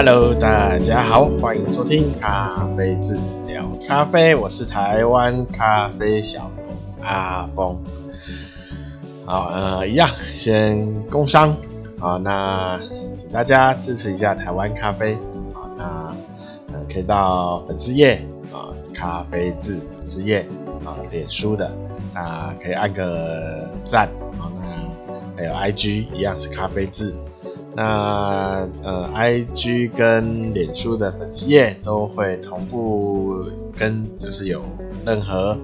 Hello，大家好，欢迎收听咖啡志聊咖啡，我是台湾咖啡小农阿峰。好，呃，一样先工商啊，那请大家支持一下台湾咖啡啊，那呃可以到粉丝页啊，咖啡志粉丝页啊，脸书的那可以按个赞啊，那还有 IG 一样是咖啡志。那呃，IG 跟脸书的粉丝页都会同步跟，就是有任何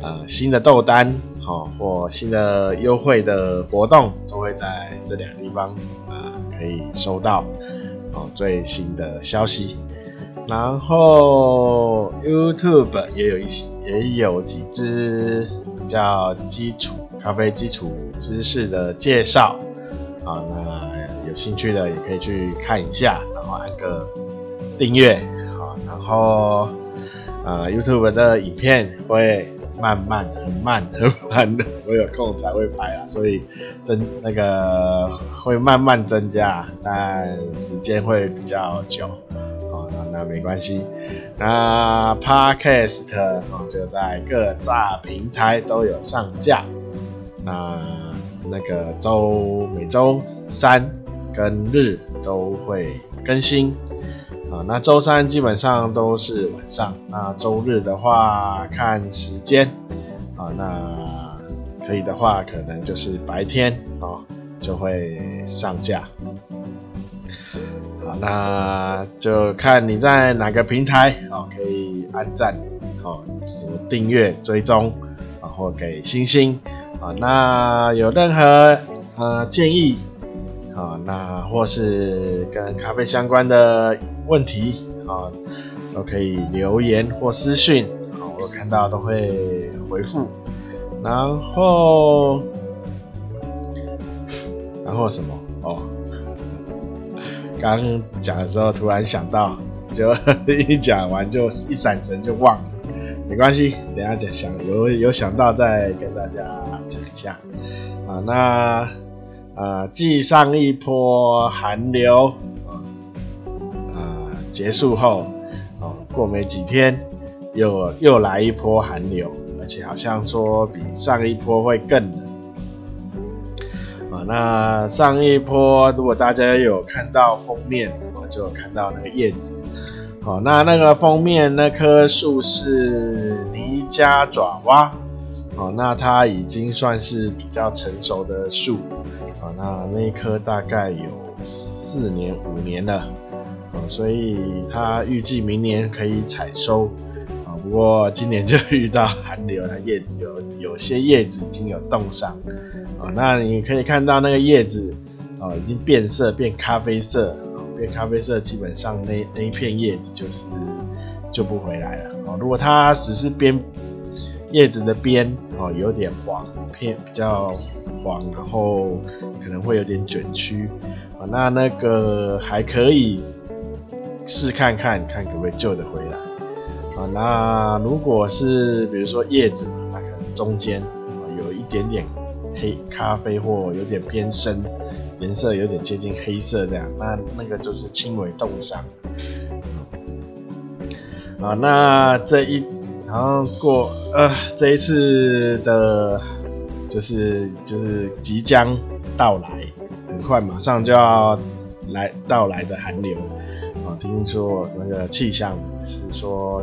呃新的豆单，好、或新的优惠的活动，都会在这两个地方呃可以收到哦最新的消息。然后 YouTube 也有一些也有几支比较基础咖啡基础知识的介绍啊、那。有兴趣的也可以去看一下，然后按个订阅，好，然后呃，YouTube 这影片会慢慢、很慢、很慢的，我有空才会拍啊，所以增那个会慢慢增加，但时间会比较久，好，那那没关系。那 Podcast 哦就在各大平台都有上架，那那个周每周三。跟日都会更新。啊，那周三基本上都是晚上，那周日的话看时间。啊，那可以的话可能就是白天啊就会上架，好，那就看你在哪个平台啊，可以按赞哦，什么订阅追踪然后给星星。啊，那有任何呃建议。啊，那或是跟咖啡相关的问题啊，都可以留言或私讯啊，我看到都会回复。然后，然后什么？哦，刚讲的时候突然想到，就 一讲完就一闪神就忘了，没关系，等下讲想有有想到再跟大家讲一下啊，那。呃，继上一波寒流啊，呃，结束后，哦，过没几天，又又来一波寒流，而且好像说比上一波会更冷。啊，那上一波如果大家有看到封面，我就看到那个叶子，好，那那个封面那棵树是尼加爪哇，哦，那它已经算是比较成熟的树。啊，那那一棵大概有四年五年了，啊，所以它预计明年可以采收，啊，不过今年就遇到寒流，它叶子有有些叶子已经有冻伤，啊，那你可以看到那个叶子，啊，已经变色变咖啡色，啊，变咖啡色，基本上那那一片叶子就是救不回来了，啊，如果它只是边叶子的边，哦，有点黄，偏比较。黄，然后可能会有点卷曲，啊，那那个还可以试看看，看可不可以救得回来，啊，那如果是比如说叶子，那可能中间啊有一点点黑咖啡或有点偏深，颜色有点接近黑色这样，那那个就是轻微冻伤，啊，那这一然后过呃这一次的。就是就是即将到来，很快马上就要来到来的寒流啊！听说那个气象是说，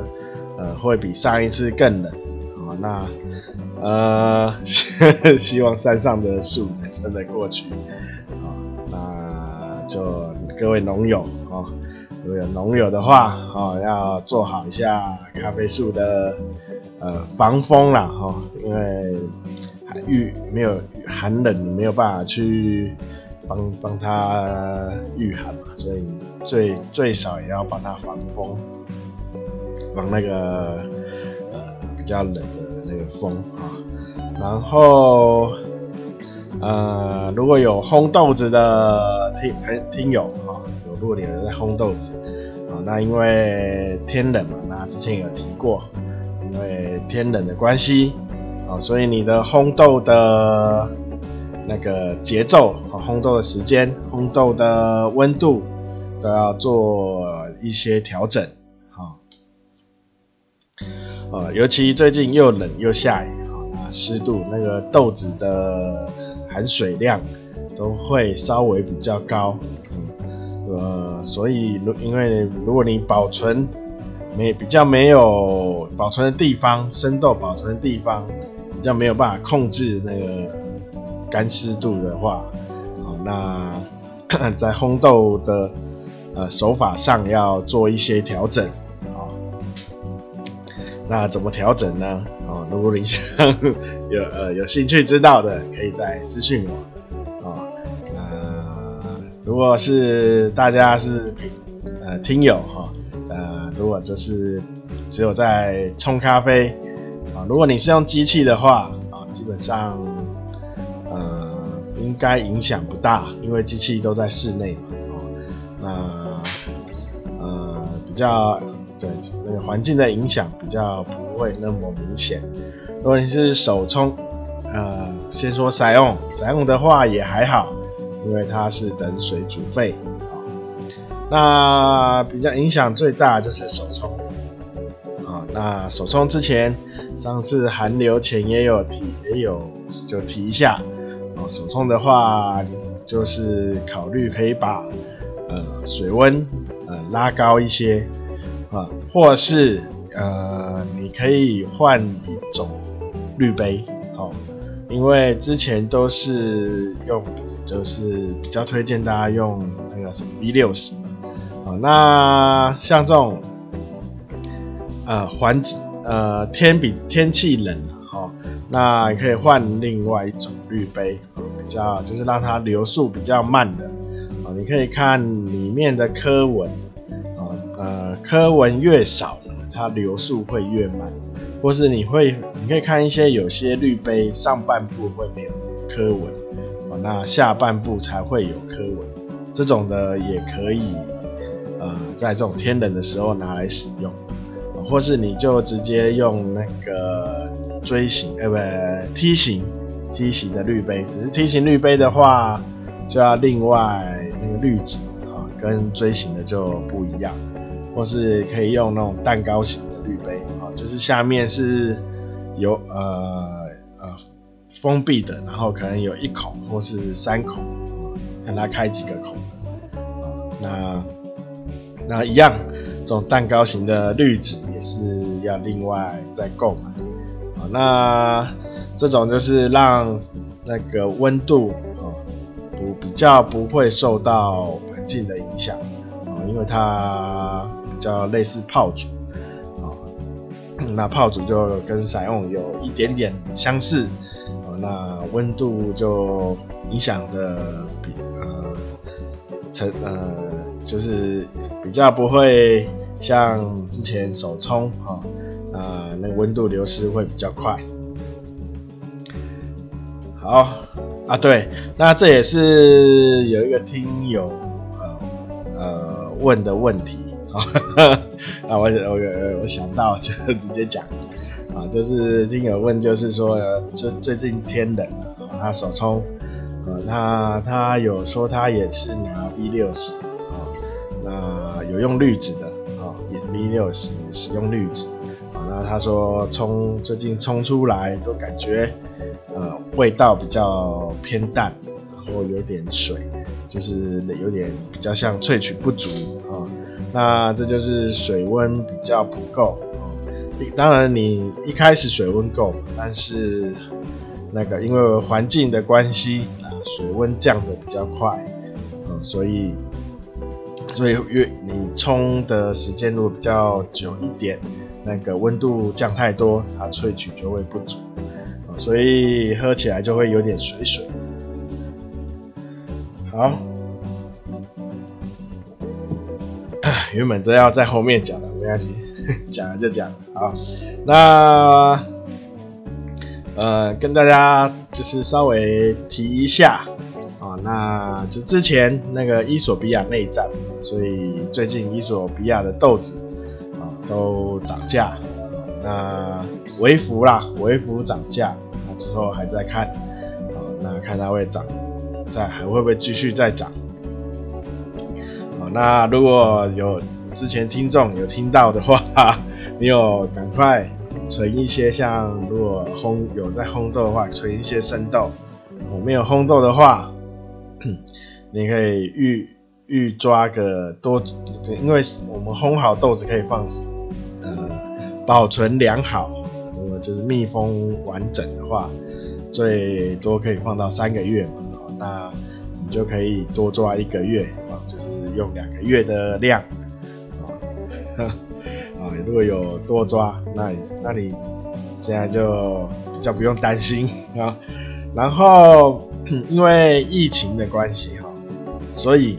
呃，会比上一次更冷啊。那呃，希望山上的树能撑得过去啊。那就各位农友啊，如果有农友的话哦，要做好一下咖啡树的呃防风啦哈，因为。遇没有寒冷，没有办法去帮帮他御寒嘛，所以最最少也要帮他防风，防那个呃比较冷的那个风啊。然后呃如果有烘豆子的听听友啊，有如果你有在烘豆子啊，那因为天冷嘛，那之前有提过，因为天冷的关系。啊，所以你的烘豆的那个节奏，啊，烘豆的时间，烘豆的温度，都要做一些调整，啊，呃，尤其最近又冷又下雨，啊，湿度那个豆子的含水量都会稍微比较高，呃，所以如因为如果你保存没比较没有保存的地方，生豆保存的地方比较没有办法控制那个干湿度的话，好，那在烘豆的呃手法上要做一些调整，啊，那怎么调整呢？哦，如果你想有呃有兴趣知道的，可以再私讯我，如果是大家是呃听友哈。呃如果就是只有在冲咖啡啊，如果你是用机器的话啊，基本上呃应该影响不大，因为机器都在室内嘛，啊，那呃比较对那个环境的影响比较不会那么明显。如果你是手冲，呃，先说 SION，SION 的话也还好，因为它是等水煮沸啊。那比较影响最大就是手冲啊。那手冲之前，上次寒流前也有提，也有就提一下哦。手冲的话，就是考虑可以把呃水温呃拉高一些啊，或是呃你可以换一种滤杯，因为之前都是用，就是比较推荐大家用那个什么 V 六十。那像这种，呃，环境，呃，天比天气冷了哈，那你可以换另外一种滤杯，比较就是让它流速比较慢的，啊，你可以看里面的科纹，啊，呃，刻纹越少呢，它流速会越慢，或是你会，你可以看一些有些滤杯上半部会没有刻纹，哦，那下半部才会有刻纹，这种的也可以。呃，在这种天冷的时候拿来使用，或是你就直接用那个锥形，呃，不梯形梯形的滤杯，只是梯形滤杯的话，就要另外那个滤纸啊，跟锥形的就不一样，或是可以用那种蛋糕型的滤杯，就是下面是有呃呃封闭的，然后可能有一孔或是三孔，看它开几个孔，那。那一样，这种蛋糕型的滤纸也是要另外再购买。啊，那这种就是让那个温度啊不比较不会受到环境的影响啊，因为它比较类似泡煮，那泡煮就跟 SION 有一点点相似啊，那温度就影响的比呃成呃。就是比较不会像之前手冲哈，啊，那个温度流失会比较快。好啊，对，那这也是有一个听友呃呃问的问题啊，我我我想到就 直接讲啊，就是听友问就是说，就最近天冷了，他手冲，呃，他他有说他也是拿 V 六十。啊那有用滤纸的啊，也 V 六十使用滤纸啊。那他说冲最近冲出来都感觉呃味道比较偏淡，然后有点水，就是有点比较像萃取不足。那这就是水温比较不够。当然你一开始水温够，但是那个因为环境的关系啊，水温降得比较快啊，所以。所以越你冲的时间如果比较久一点，那个温度降太多，它萃取就会不足，所以喝起来就会有点水水。好，原本这要在后面讲的，没关系，讲了就讲。好，那呃跟大家就是稍微提一下啊。那就之前那个伊索比亚内战，所以最近伊索比亚的豆子啊都涨价，那微幅啦，微幅涨价，那之后还在看，啊，那看它会涨，再还会不会继续再涨？那如果有之前听众有听到的话，你有赶快存一些，像如果烘有在烘豆的话，存一些生豆。我没有烘豆的话，你可以预预抓个多，因为我们烘好豆子可以放，呃，保存良好，如果就是密封完整的话，最多可以放到三个月嘛。那你就可以多抓一个月，就是用两个月的量啊。啊，如果有多抓，那你那你现在就比较不用担心啊。然后因为疫情的关系哈，所以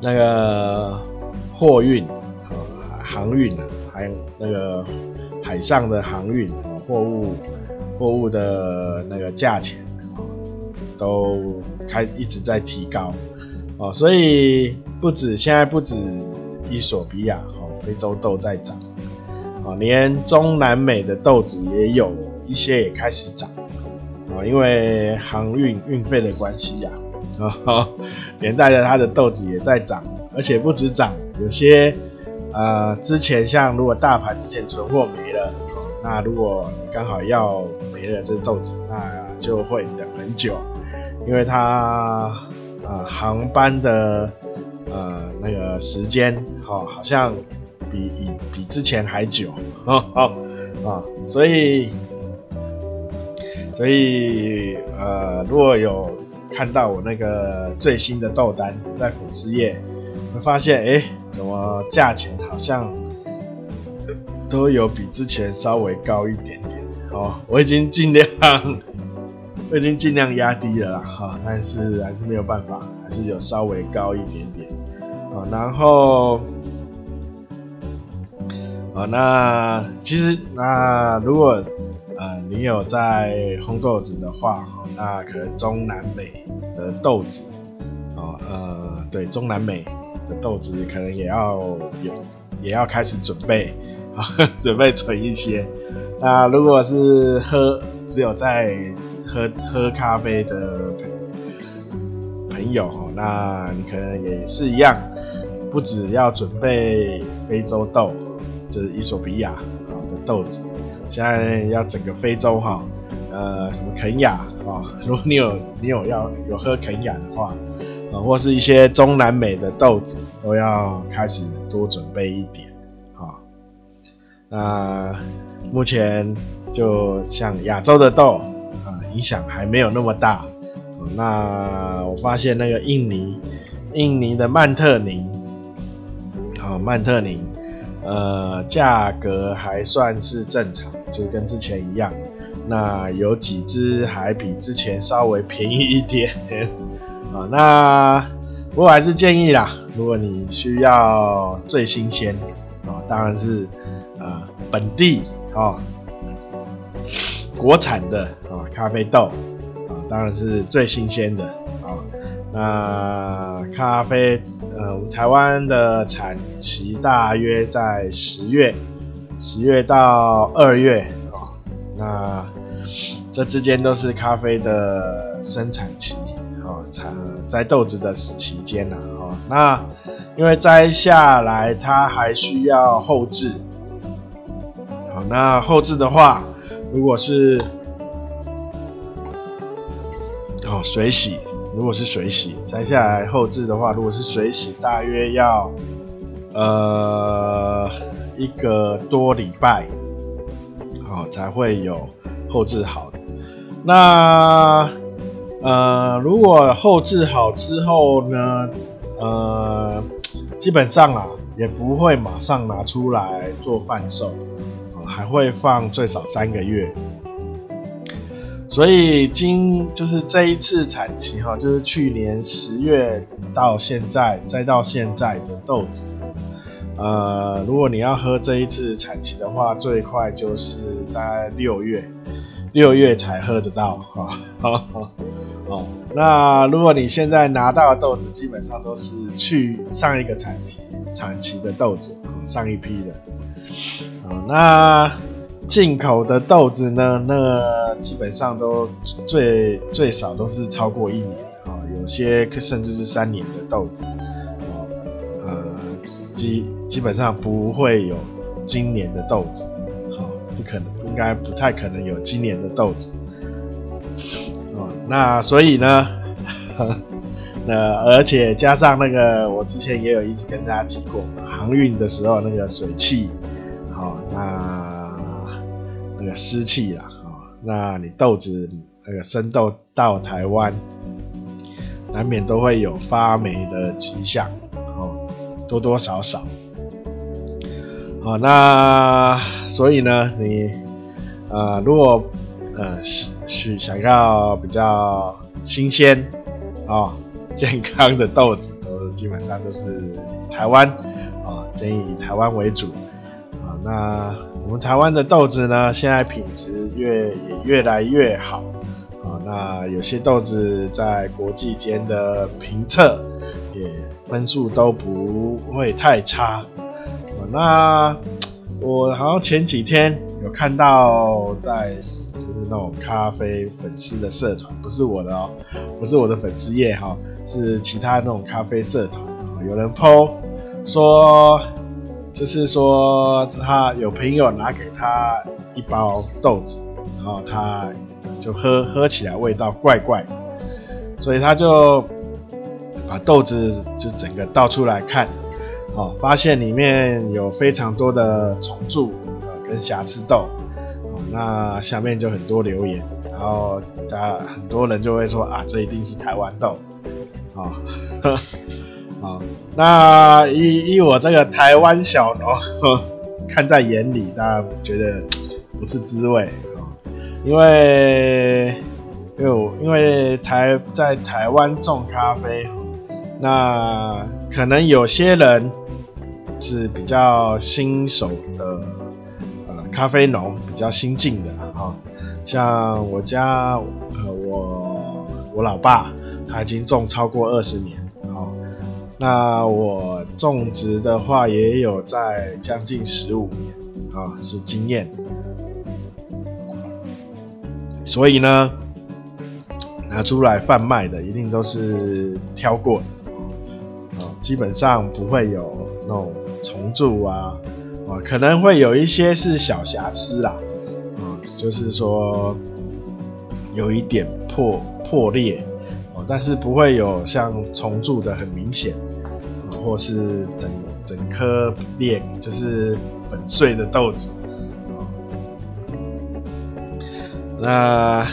那个货运啊、航运啊，还有那个海上的航运，货物货物的那个价钱，都开一直在提高哦，所以不止现在不止伊索比亚哦，非洲豆在涨啊，连中南美的豆子也有一些也开始涨。因为航运运费的关系呀，啊，连带着它的豆子也在涨，而且不止涨，有些呃之前像如果大盘之前存货没了，那如果你刚好要没了这豆子，那就会等很久，因为它呃航班的呃那个时间哦好像比比比之前还久，哦哦啊，所以。所以，呃，如果有看到我那个最新的豆单在粉丝页，会发现，哎，怎么价钱好像都有比之前稍微高一点点？哦，我已经尽量，我已经尽量压低了啦，哈、但是还是没有办法，还是有稍微高一点点。啊，然后，哦，那其实，那如果。呃，你有在烘豆子的话，那可能中南美的豆子，哦，呃，对，中南美的豆子可能也要有，也要开始准备，啊，准备存一些。那如果是喝，只有在喝喝咖啡的朋朋友，那你可能也是一样，不只要准备非洲豆，就是伊索比亚啊的豆子。现在要整个非洲哈，呃，什么肯亚啊？如果你有 你有要有喝肯亚的话，啊，或是一些中南美的豆子，都要开始多准备一点啊。那目前就像亚洲的豆，影响还没有那么大。那我发现那个印尼，印尼的曼特宁，啊，曼特宁。呃，价格还算是正常，就跟之前一样。那有几只还比之前稍微便宜一点啊。那不过还是建议啦，如果你需要最新鲜啊，当然是呃本地啊国产的咖啡豆啊，当然是最新鲜的啊。那咖啡。呃，台湾的产期大约在十月，十月到二月啊。那这之间都是咖啡的生产期哦，产摘豆子的期间呐哦。那因为摘下来它还需要后置，好，那后置的话，如果是哦水洗。如果是水洗摘下来后置的话，如果是水洗，大约要呃一个多礼拜，好、哦、才会有后置好的。那呃如果后置好之后呢，呃基本上啊也不会马上拿出来做贩售，哦，还会放最少三个月。所以今就是这一次产期哈，就是去年十月到现在，再到现在的豆子，呃，如果你要喝这一次产期的话，最快就是大概六月，六月才喝得到哈。哦，那如果你现在拿到的豆子，基本上都是去上一个产期产期的豆子，上一批的，好，那。进口的豆子呢，那基本上都最最少都是超过一年啊，有些甚至是三年的豆子，基基本上不会有今年的豆子，好，不可能，应该不太可能有今年的豆子。哦，那所以呢，那而且加上那个，我之前也有一直跟大家提过，航运的时候那个水汽，好，那个湿气啦，啊，那你豆子那个生豆到台湾，难免都会有发霉的迹象，哦，多多少少。好，那所以呢，你呃，如果呃是想要比较新鲜啊、健康的豆子，都是基本上都是以台湾啊，建议以台湾为主。那我们台湾的豆子呢，现在品质越也越来越好啊。那有些豆子在国际间的评测也分数都不会太差。那我好像前几天有看到在就是那种咖啡粉丝的社团，不是我的哦，不是我的粉丝页哈，是其他那种咖啡社团，有人 po 说，就是说他有朋友拿给他一包豆子，然后他就喝喝起来味道怪怪，所以他就把豆子就整个倒出来看。哦，发现里面有非常多的虫蛀跟瑕疵豆，哦，那下面就很多留言，然后大很多人就会说啊，这一定是台湾豆，啊、哦，好，那依依我这个台湾小农 看在眼里，当然觉得不是滋味啊、哦，因为因为我因为台在台湾种咖啡，那可能有些人。是比较新手的呃咖啡农，比较新进的哈，像我家呃我我老爸他已经种超过二十年，那我种植的话也有在将近十五年啊，是经验，所以呢拿出来贩卖的一定都是挑过的，啊，基本上不会有那种。虫蛀啊，啊，可能会有一些是小瑕疵啦，啊，就是说有一点破破裂，但是不会有像虫蛀的很明显，啊，或是整整颗裂就是粉碎的豆子，那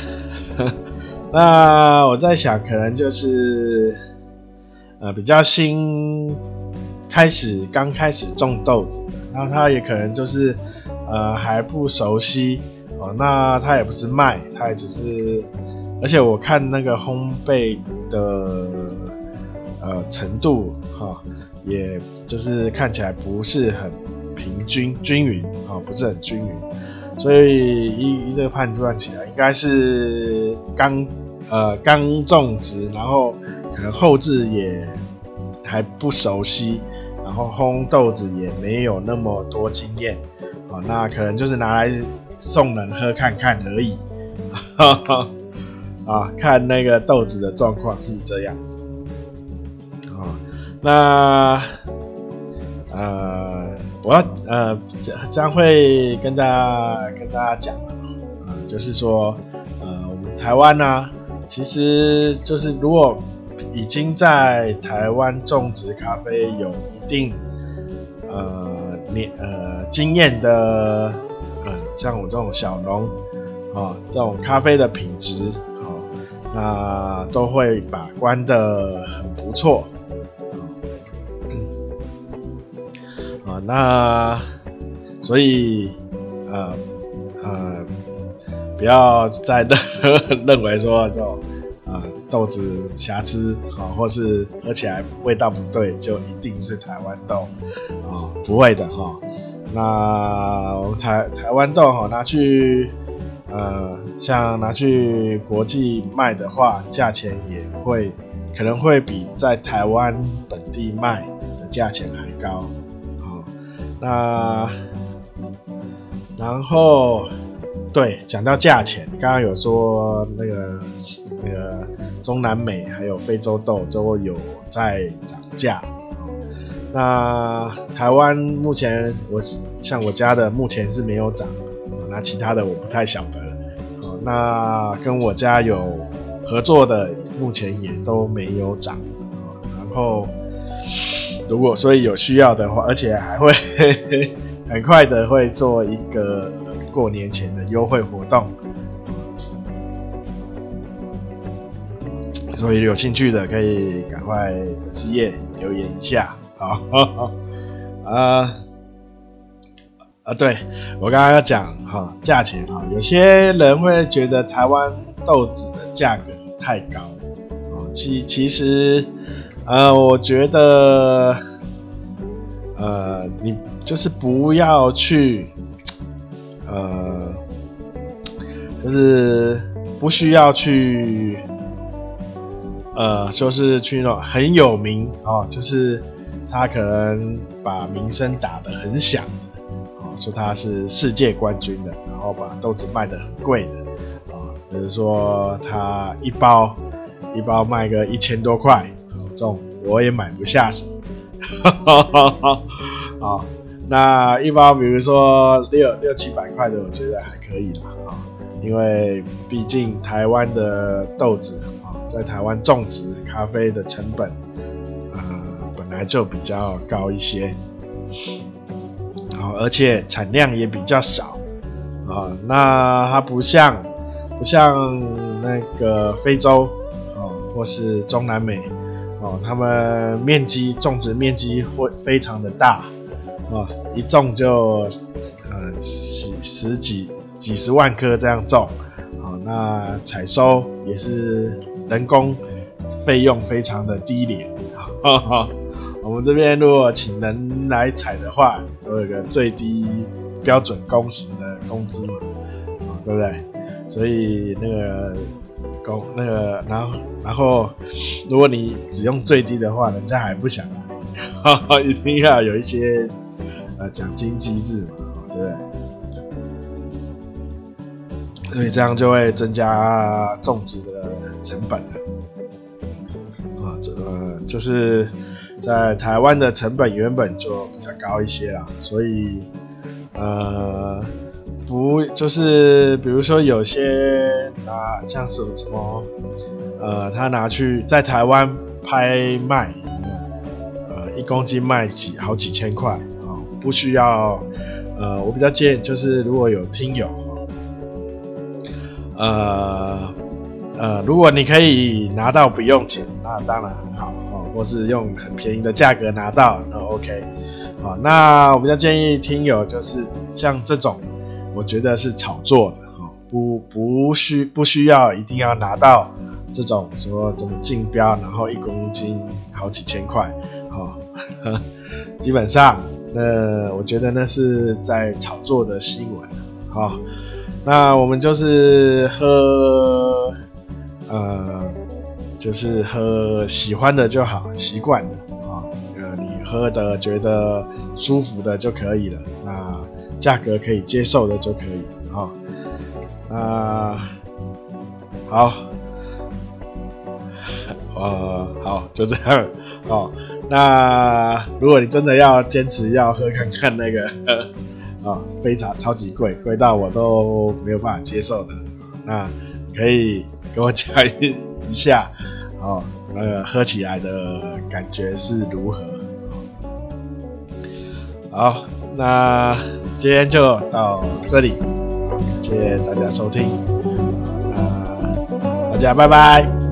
那我在想，可能就是呃比较新。开始刚开始种豆子，那他也可能就是呃还不熟悉哦，那他也不是卖，他也只是，而且我看那个烘焙的呃程度哈、也就是看起来不是很平均均匀啊、不是很均匀，所以依依这个判断起来，应该是刚呃刚种植，然后可能后置也还不熟悉。然后烘豆子也没有那么多经验，啊，那可能就是拿来送人喝看看而已，哈 哈啊，看那个豆子的状况是这样子，啊，那呃，我要呃将将会跟大家跟大家讲，啊，就是说，呃，我们台湾呢、其实就是如果已经在台湾种植咖啡有一。定呃年呃经验的呃像我这种小农啊、这种咖啡的品质、那都会把关的很不错啊、哦，那所以呃呃不要再认认为说这种。啊，豆子瑕疵啊，或是喝起来味道不对，就一定是台湾豆啊？不会的哈。那台台湾豆哈，拿去呃，像拿去国际卖的话，价钱也会可能会比在台湾本地卖的价钱还高。好，那然后。对，讲到价钱，刚刚有说那个那个中南美还有非洲豆都有在涨价，那台湾目前我像我家的目前是没有涨，那其他的我不太晓得。那跟我家有合作的目前也都没有涨。然后如果所以有需要的话，而且还会 很快的会做一个过年前的优惠活动。所以有兴趣的可以赶快粉丝页留言一下，好，啊啊，对我刚刚要讲哈，价钱哈，有些人会觉得台湾豆子的价格太高，其其实呃，我觉得呃，你就是不要去呃，就是不需要去。呃，就是去那种很有名哦，就是他可能把名声打得很响，说他是世界冠军的，然后把豆子卖得很贵的，啊、哦，比如说他一包一包卖个一千多块，这种我也买不下手，哈哈哈哈，好，那一包比如说六六七百块的，我觉得还可以啦，啊、因为毕竟台湾的豆子啊。在台湾种植咖啡的成本，呃，本来就比较高一些，而且产量也比较少，啊，那它不像不像那个非洲，哦，或是中南美，哦，他们面积种植面积会非常的大，啊，一种就呃十十几几十万颗这样种，啊，那采收也是。人工费用非常的低廉，哈哈，我们这边如果请人来采的话，都有个最低标准工时的工资嘛，对不对？所以那个工那个，然后然后，如果你只用最低的话，人家还不想来，哈哈，一定要有一些呃奖金机制嘛，对不对？所以这样就会增加种植的成本了啊，这个就是在台湾的成本原本就比较高一些啦，所以呃不就是比如说有些拿像是什么呃他拿去在台湾拍卖，呃一公斤卖几好几千块啊，不需要呃我比较建议就是如果有听友。呃呃，如果你可以拿到不用钱，那当然很好，或是用很便宜的价格拿到，那 OK。好，那我比较建议听友就是像这种，我觉得是炒作的哈，不不需不需要一定要拿到这种说怎么竞标，然后一公斤好几千块，哈，基本上那我觉得那是在炒作的新闻，哈。那我们就是喝，呃，就是喝喜欢的就好，习惯的啊，呃，你喝的觉得舒服的就可以了，那价格可以接受的就可以啊，那好，呃，好，就这样哦。那如果你真的要坚持要喝看看那个。啊、非常超级贵，贵到我都没有办法接受的。那可以跟我讲一一下，哦，那个喝起来的感觉是如何？好，那今天就到这里，谢谢大家收听，啊、大家拜拜。